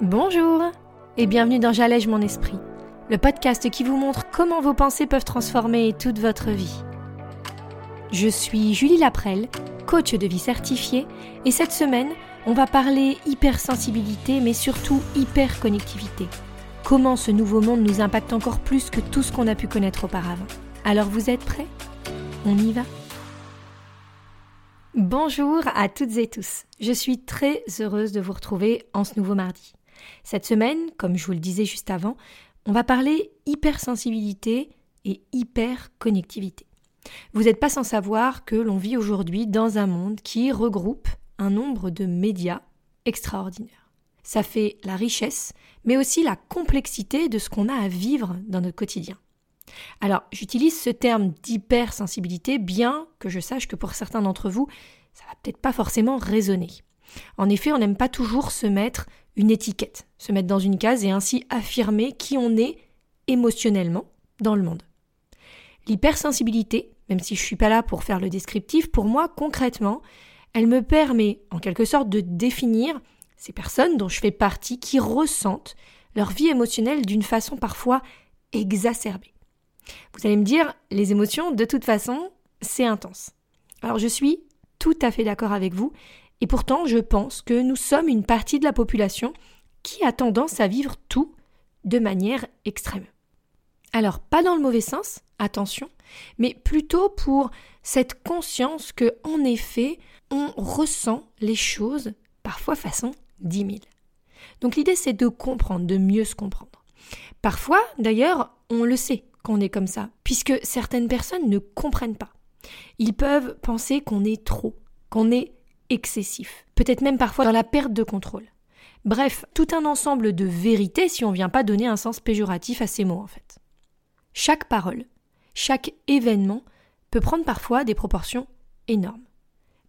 Bonjour et bienvenue dans J'allège mon esprit, le podcast qui vous montre comment vos pensées peuvent transformer toute votre vie. Je suis Julie Laprelle, coach de vie certifiée, et cette semaine, on va parler hypersensibilité, mais surtout hyperconnectivité. Comment ce nouveau monde nous impacte encore plus que tout ce qu'on a pu connaître auparavant. Alors vous êtes prêts? On y va? Bonjour à toutes et tous. Je suis très heureuse de vous retrouver en ce nouveau mardi. Cette semaine, comme je vous le disais juste avant, on va parler hypersensibilité et hyperconnectivité. Vous n'êtes pas sans savoir que l'on vit aujourd'hui dans un monde qui regroupe un nombre de médias extraordinaires. Ça fait la richesse, mais aussi la complexité de ce qu'on a à vivre dans notre quotidien. Alors, j'utilise ce terme d'hypersensibilité, bien que je sache que pour certains d'entre vous, ça va peut-être pas forcément résonner. En effet, on n'aime pas toujours se mettre une étiquette, se mettre dans une case et ainsi affirmer qui on est émotionnellement dans le monde. L'hypersensibilité, même si je ne suis pas là pour faire le descriptif, pour moi, concrètement, elle me permet en quelque sorte de définir ces personnes dont je fais partie qui ressentent leur vie émotionnelle d'une façon parfois exacerbée. Vous allez me dire, les émotions, de toute façon, c'est intense. Alors je suis tout à fait d'accord avec vous, et pourtant, je pense que nous sommes une partie de la population qui a tendance à vivre tout de manière extrême. Alors, pas dans le mauvais sens, attention, mais plutôt pour cette conscience que, en effet, on ressent les choses parfois façon dix mille. Donc l'idée c'est de comprendre, de mieux se comprendre. Parfois, d'ailleurs, on le sait qu'on est comme ça, puisque certaines personnes ne comprennent pas. Ils peuvent penser qu'on est trop, qu'on est excessif, peut-être même parfois dans la perte de contrôle. Bref, tout un ensemble de vérités si on ne vient pas donner un sens péjoratif à ces mots en fait. Chaque parole, chaque événement peut prendre parfois des proportions énormes.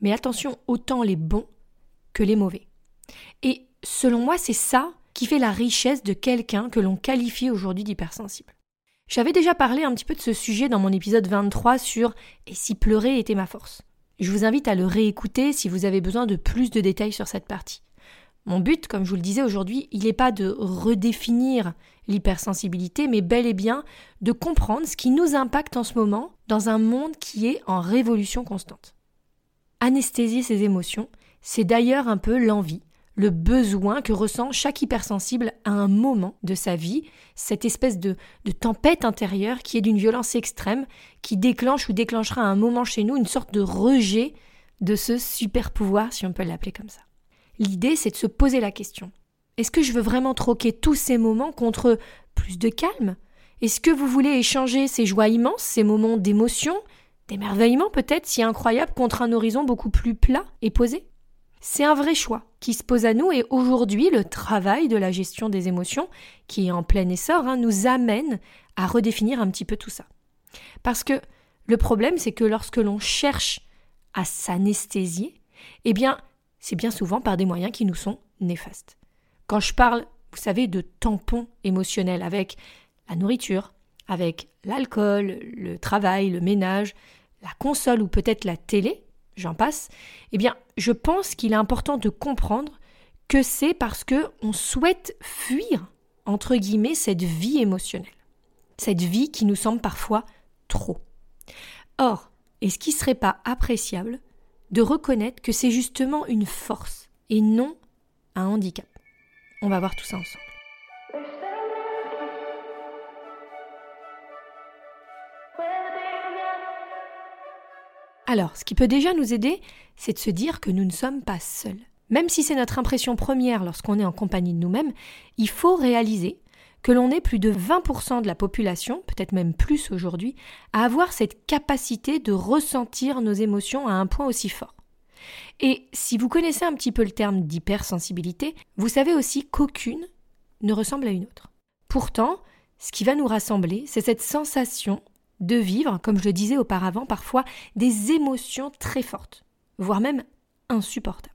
Mais attention autant les bons que les mauvais. Et selon moi, c'est ça qui fait la richesse de quelqu'un que l'on qualifie aujourd'hui d'hypersensible. J'avais déjà parlé un petit peu de ce sujet dans mon épisode 23 sur Et si pleurer était ma force? Je vous invite à le réécouter si vous avez besoin de plus de détails sur cette partie. Mon but, comme je vous le disais aujourd'hui, il n'est pas de redéfinir l'hypersensibilité, mais bel et bien de comprendre ce qui nous impacte en ce moment dans un monde qui est en révolution constante. Anesthésier ses émotions, c'est d'ailleurs un peu l'envie, le besoin que ressent chaque hypersensible à un moment de sa vie, cette espèce de, tempête intérieure qui est d'une violence extrême, qui déclenche ou déclenchera à un moment chez nous une sorte de rejet de ce super pouvoir, si on peut l'appeler comme ça. L'idée, c'est de se poser la question. Est-ce que je veux vraiment troquer tous ces moments contre plus de calme? Est-ce que vous voulez échanger ces joies immenses, ces moments d'émotion, d'émerveillement peut-être si incroyable, contre un horizon beaucoup plus plat et posé? C'est un vrai choix qui se pose à nous et aujourd'hui le travail de la gestion des émotions, qui est en plein essor, hein, nous amène à redéfinir un petit peu tout ça. Parce que le problème, c'est que lorsque l'on cherche à s'anesthésier, eh bien, c'est bien souvent par des moyens qui nous sont néfastes. Quand je parle, vous savez, de tampons émotionnels avec la nourriture, avec l'alcool, le travail, le ménage, la console ou peut-être la télé, j'en passe, eh bien, je pense qu'il est important de comprendre que c'est parce que on souhaite fuir entre guillemets cette vie émotionnelle, cette vie qui nous semble parfois trop. Or, est-ce qu'il ne serait pas appréciable de reconnaître que c'est justement une force et non un handicap? On va voir tout ça ensemble. Alors, ce qui peut déjà nous aider, c'est de se dire que nous ne sommes pas seuls. Même si c'est notre impression première lorsqu'on est en compagnie de nous-mêmes, il faut réaliser que l'on est plus de 20% de la population, peut-être même plus aujourd'hui, à avoir cette capacité de ressentir nos émotions à un point aussi fort. Et si vous connaissez un petit peu le terme d'hypersensibilité, vous savez aussi qu'aucune ne ressemble à une autre. Pourtant, ce qui va nous rassembler, c'est cette sensation de vivre, comme je le disais auparavant, parfois des émotions très fortes, voire même insupportables.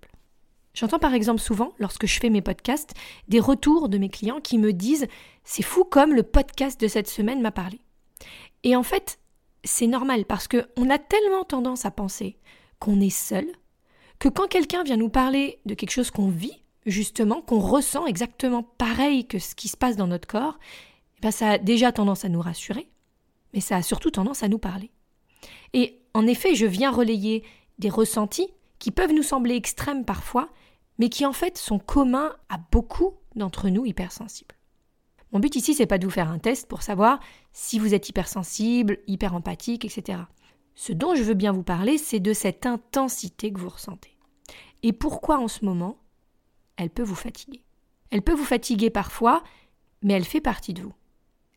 J'entends par exemple souvent, lorsque je fais mes podcasts, des retours de mes clients qui me disent C'est fou comme le podcast de cette semaine m'a parlé. Et en fait, c'est normal parce qu'on a tellement tendance à penser qu'on est seul que quand quelqu'un vient nous parler de quelque chose qu'on vit, justement, qu'on ressent exactement pareil que ce qui se passe dans notre corps, eh ben ça a déjà tendance à nous rassurer, mais ça a surtout tendance à nous parler. Et en effet, je viens relayer des ressentis qui peuvent nous sembler extrêmes parfois, mais qui en fait sont communs à beaucoup d'entre nous hypersensibles. Mon but ici, c'est pas de vous faire un test pour savoir si vous êtes hypersensible, hyper empathique, etc. Ce dont je veux bien vous parler, c'est de cette intensité que vous ressentez. Et pourquoi en ce moment, elle peut vous fatiguer? Elle peut vous fatiguer parfois, mais elle fait partie de vous.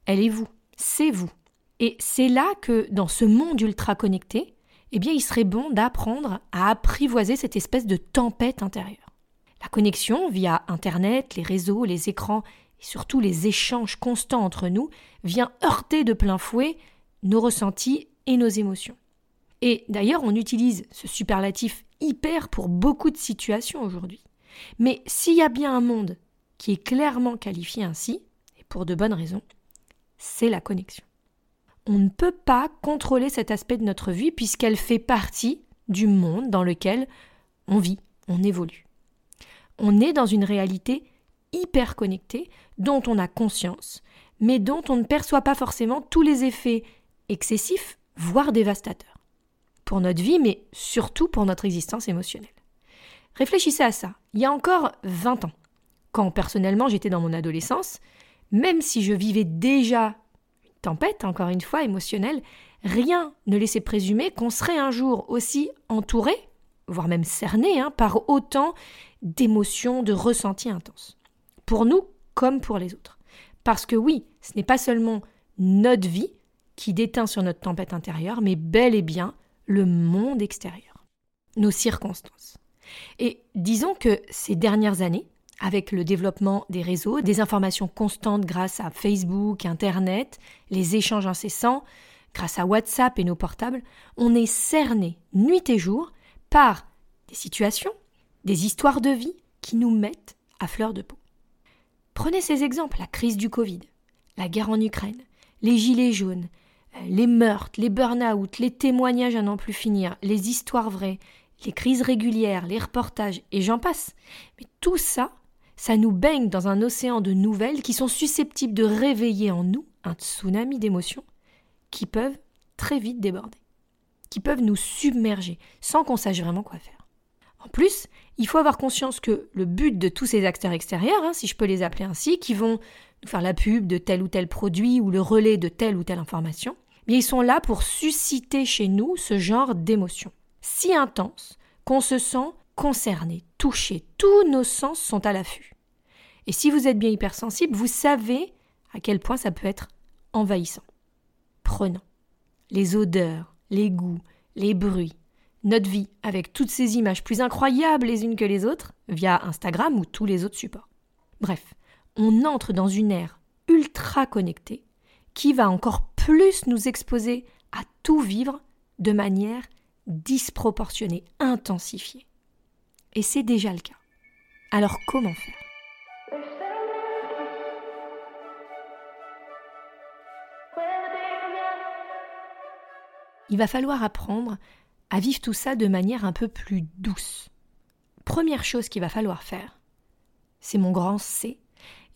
Elle est vous, c'est vous. Et c'est là que, dans ce monde ultra connecté, eh bien, il serait bon d'apprendre à apprivoiser cette espèce de tempête intérieure. La connexion via Internet, les réseaux, les écrans et surtout les échanges constants entre nous vient heurter de plein fouet nos ressentis et nos émotions. Et d'ailleurs, on utilise ce superlatif hyper pour beaucoup de situations aujourd'hui. Mais s'il y a bien un monde qui est clairement qualifié ainsi, et pour de bonnes raisons, c'est la connexion. On ne peut pas contrôler cet aspect de notre vie puisqu'elle fait partie du monde dans lequel on vit, on évolue. On est dans une réalité hyper connectée dont on a conscience, mais dont on ne perçoit pas forcément tous les effets excessifs, voire dévastateurs, pour notre vie, mais surtout pour notre existence émotionnelle. Réfléchissez à ça. Il y a encore 20 ans, quand personnellement j'étais dans mon adolescence, même si je vivais déjà tempête, encore une fois, émotionnelle, rien ne laissait présumer qu'on serait un jour aussi entouré, voire même cerné, hein, par autant d'émotions, de ressentis intenses. Pour nous comme pour les autres. Parce que oui, ce n'est pas seulement notre vie qui déteint sur notre tempête intérieure, mais bel et bien le monde extérieur, nos circonstances. Et disons que ces dernières années, avec le développement des réseaux, des informations constantes grâce à Facebook, Internet, les échanges incessants, grâce à WhatsApp et nos portables, on est cerné nuit et jour par des situations, des histoires de vie qui nous mettent à fleur de peau. Prenez ces exemples, la crise du Covid, la guerre en Ukraine, les gilets jaunes, les meurtres, les burn-out, les témoignages à n'en plus finir, les histoires vraies, les crises régulières, les reportages, et j'en passe. Mais tout ça, ça nous baigne dans un océan de nouvelles qui sont susceptibles de réveiller en nous un tsunami d'émotions qui peuvent très vite déborder, qui peuvent nous submerger sans qu'on sache vraiment quoi faire. En plus, il faut avoir conscience que le but de tous ces acteurs extérieurs, hein, si je peux les appeler ainsi, qui vont nous faire la pub de tel ou tel produit ou le relais de telle ou telle information, mais ils sont là pour susciter chez nous ce genre d'émotions si intense qu'on se sent concerné, touché. Tous nos sens sont à l'affût. Et si vous êtes bien hypersensible, vous savez à quel point ça peut être envahissant, prenant. Les odeurs, les goûts, les bruits, notre vie avec toutes ces images plus incroyables les unes que les autres via Instagram ou tous les autres supports. Bref, on entre dans une ère ultra connectée qui va encore plus nous exposer à tout vivre de manière disproportionné, intensifié. Et c'est déjà le cas. Alors comment faire? Il va falloir apprendre à vivre tout ça de manière un peu plus douce. Première chose qu'il va falloir faire, c'est mon grand C,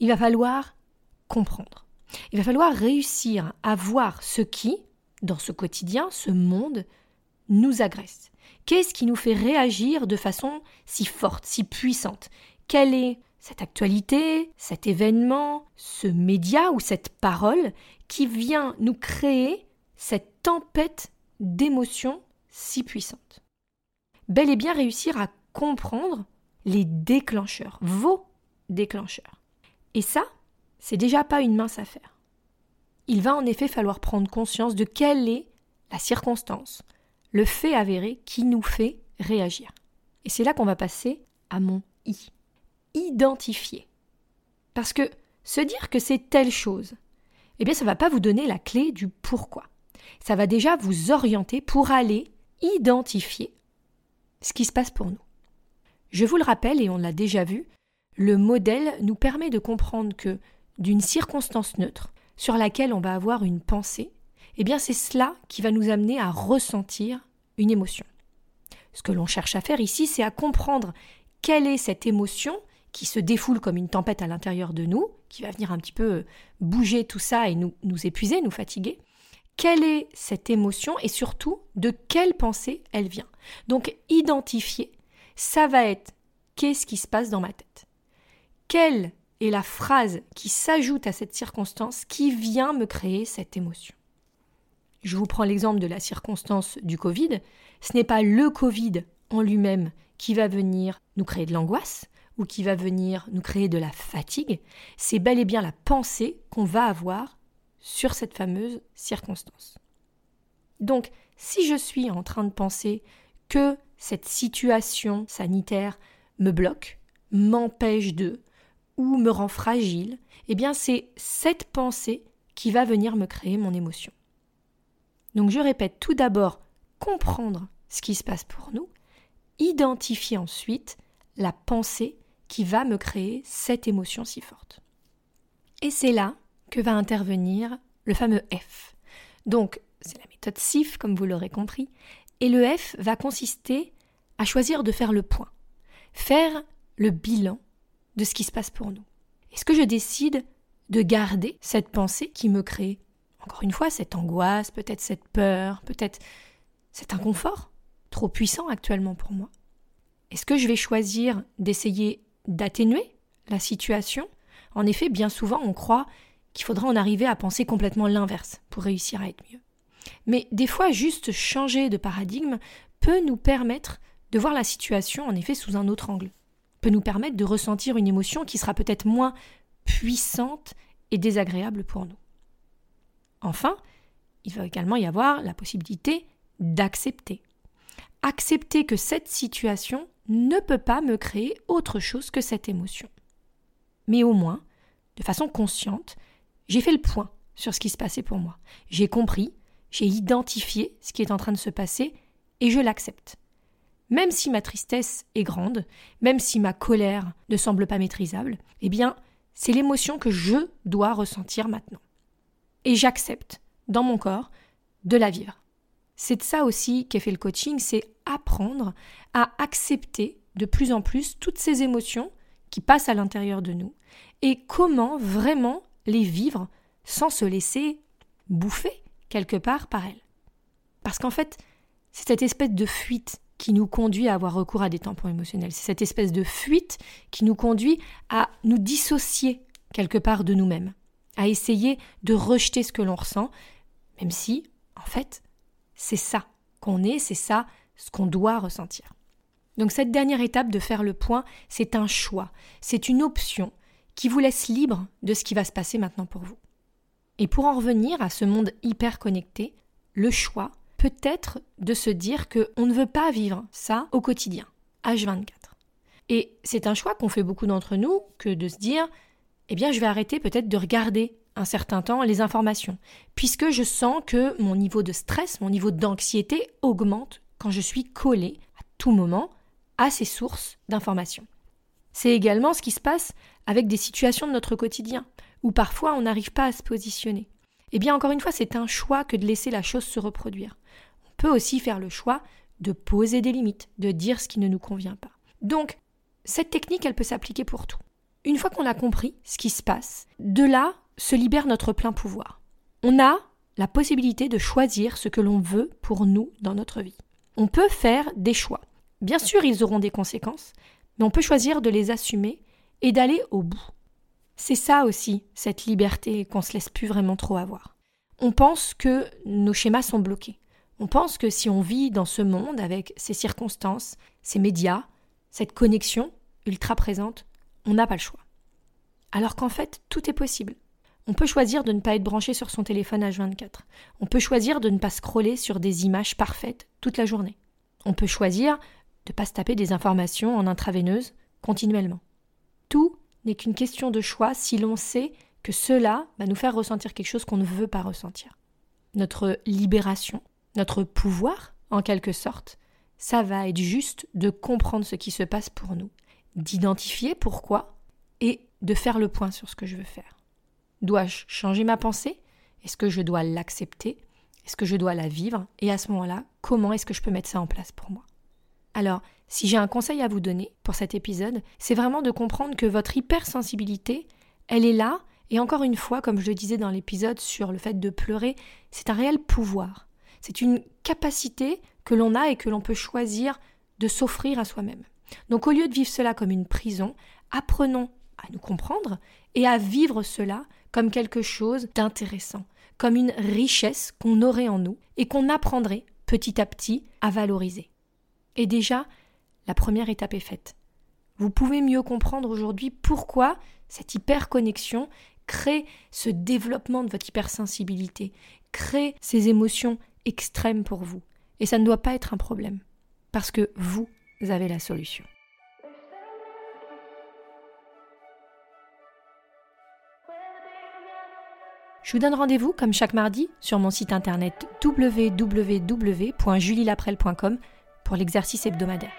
il va falloir comprendre. Il va falloir réussir à voir ce qui, dans ce quotidien, ce monde, nous agresse Qu'est-ce qui nous fait réagir de façon si forte, si puissante? Quelle est cette actualité, cet événement, ce média ou cette parole qui vient nous créer cette tempête d'émotions si puissante Bel et bien réussir à comprendre les déclencheurs, vos déclencheurs. Et ça, c'est déjà pas une mince affaire. Il va en effet falloir prendre conscience de quelle est la circonstance, le fait avéré qui nous fait réagir. Et c'est là qu'on va passer à mon I. Identifier. Parce que se dire que c'est telle chose, eh bien ça ne va pas vous donner la clé du pourquoi. Ça va déjà vous orienter pour aller identifier ce qui se passe pour nous. Je vous le rappelle, et on l'a déjà vu, le modèle nous permet de comprendre que d'une circonstance neutre sur laquelle on va avoir une pensée, eh bien c'est cela qui va nous amener à ressentir une émotion. Ce que l'on cherche à faire ici, c'est à comprendre quelle est cette émotion qui se défoule comme une tempête à l'intérieur de nous, qui va venir un petit peu bouger tout ça et nous, nous épuiser, nous fatiguer. Quelle est cette émotion et surtout de quelle pensée elle vient? Donc identifier, ça va être qu'est-ce qui se passe dans ma tête? Quelle est la phrase qui s'ajoute à cette circonstance qui vient me créer cette émotion? Je vous prends l'exemple de la circonstance du Covid. Ce n'est pas le Covid en lui-même qui va venir nous créer de l'angoisse ou qui va venir nous créer de la fatigue, c'est bel et bien la pensée qu'on va avoir sur cette fameuse circonstance. Donc, si je suis en train de penser que cette situation sanitaire me bloque, m'empêche de, ou me rend fragile, eh bien c'est cette pensée qui va venir me créer mon émotion. Donc je répète tout d'abord comprendre ce qui se passe pour nous, identifier ensuite la pensée qui va me créer cette émotion si forte. Et c'est là que va intervenir le fameux F. Donc, c'est la méthode SIF, comme vous l'aurez compris, et le F va consister à choisir de faire le point, faire le bilan de ce qui se passe pour nous. Est-ce que je décide de garder cette pensée qui me crée, encore une fois, cette angoisse, peut-être cette peur, peut-être cet inconfort, trop puissant actuellement pour moi Est-ce que je vais choisir d'essayer d'atténuer la situation? En effet, bien souvent, on croit qu'il faudra en arriver à penser complètement l'inverse pour réussir à être mieux. Mais des fois, juste changer de paradigme peut nous permettre de voir la situation en effet sous un autre angle, peut nous permettre de ressentir une émotion qui sera peut-être moins puissante et désagréable pour nous. Enfin, il va également y avoir la possibilité d'accepter. Accepter que cette situation ne peut pas me créer autre chose que cette émotion. Mais au moins, de façon consciente, j'ai fait le point sur ce qui se passait pour moi. J'ai compris, j'ai identifié ce qui est en train de se passer et je l'accepte. Même si ma tristesse est grande, même si ma colère ne semble pas maîtrisable, eh bien, c'est l'émotion que je dois ressentir maintenant. Et j'accepte, dans mon corps, de la vivre. C'est de ça aussi qu'est fait le coaching, c'est apprendre à accepter de plus en plus toutes ces émotions qui passent à l'intérieur de nous et comment vraiment les vivre sans se laisser bouffer quelque part par elles. Parce qu'en fait, c'est cette espèce de fuite qui nous conduit à avoir recours à des tampons émotionnels. C'est cette espèce de fuite qui nous conduit à nous dissocier quelque part de nous-mêmes, à essayer de rejeter ce que l'on ressent, même si, en fait, c'est ça qu'on est, c'est ça ce qu'on doit ressentir. Donc cette dernière étape de faire le point, c'est un choix, c'est une option qui vous laisse libre de ce qui va se passer maintenant pour vous. Et pour en revenir à ce monde hyper connecté, le choix peut être de se dire qu'on ne veut pas vivre ça au quotidien, H24. Et c'est un choix qu'ont fait beaucoup d'entre nous que de se dire eh bien, je vais arrêter peut-être de regarder un certain temps les informations, puisque je sens que mon niveau de stress, mon niveau d'anxiété augmente quand je suis collé à tout moment à ces sources d'informations. C'est également ce qui se passe avec des situations de notre quotidien, où parfois on n'arrive pas à se positionner. Eh bien, encore une fois, c'est un choix que de laisser la chose se reproduire. On peut aussi faire le choix de poser des limites, de dire ce qui ne nous convient pas. Donc, cette technique, elle peut s'appliquer pour tout. Une fois qu'on a compris ce qui se passe, de là se libère notre plein pouvoir. On a la possibilité de choisir ce que l'on veut pour nous dans notre vie. On peut faire des choix. Bien sûr, ils auront des conséquences, mais on peut choisir de les assumer et d'aller au bout. C'est ça aussi, cette liberté qu'on se laisse plus vraiment trop avoir. On pense que nos schémas sont bloqués. On pense que si on vit dans ce monde avec ces circonstances, ces médias, cette connexion ultra présente, on n'a pas le choix. Alors qu'en fait, tout est possible. On peut choisir de ne pas être branché sur son téléphone H24. On peut choisir de ne pas scroller sur des images parfaites toute la journée. On peut choisir de ne pas se taper des informations en intraveineuse continuellement. Tout n'est qu'une question de choix si l'on sait que cela va nous faire ressentir quelque chose qu'on ne veut pas ressentir. Notre libération, notre pouvoir, en quelque sorte, ça va être juste de comprendre ce qui se passe pour nous, d'identifier pourquoi et de faire le point sur ce que je veux faire. Dois-je changer ma pensée? Est-ce que je dois l'accepter? Est-ce que je dois la vivre? Et à ce moment-là, comment est-ce que je peux mettre ça en place pour moi? Alors, si j'ai un conseil à vous donner pour cet épisode, c'est vraiment de comprendre que votre hypersensibilité, elle est là, et encore une fois, comme je le disais dans l'épisode sur le fait de pleurer, c'est un réel pouvoir. C'est une capacité que l'on a et que l'on peut choisir de s'offrir à soi-même. Donc au lieu de vivre cela comme une prison, apprenons à nous comprendre et à vivre cela comme quelque chose d'intéressant, comme une richesse qu'on aurait en nous et qu'on apprendrait petit à petit à valoriser. Et déjà, la première étape est faite. Vous pouvez mieux comprendre aujourd'hui pourquoi cette hyperconnexion crée ce développement de votre hypersensibilité, crée ces émotions extrêmes pour vous. Et ça ne doit pas être un problème, parce que vous avez la solution. Je vous donne rendez-vous, comme chaque mardi, sur mon site internet www.julielaprel.com pour l'exercice hebdomadaire.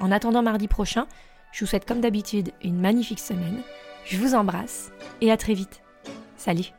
En attendant mardi prochain, je vous souhaite comme d'habitude une magnifique semaine. Je vous embrasse et à très vite. Salut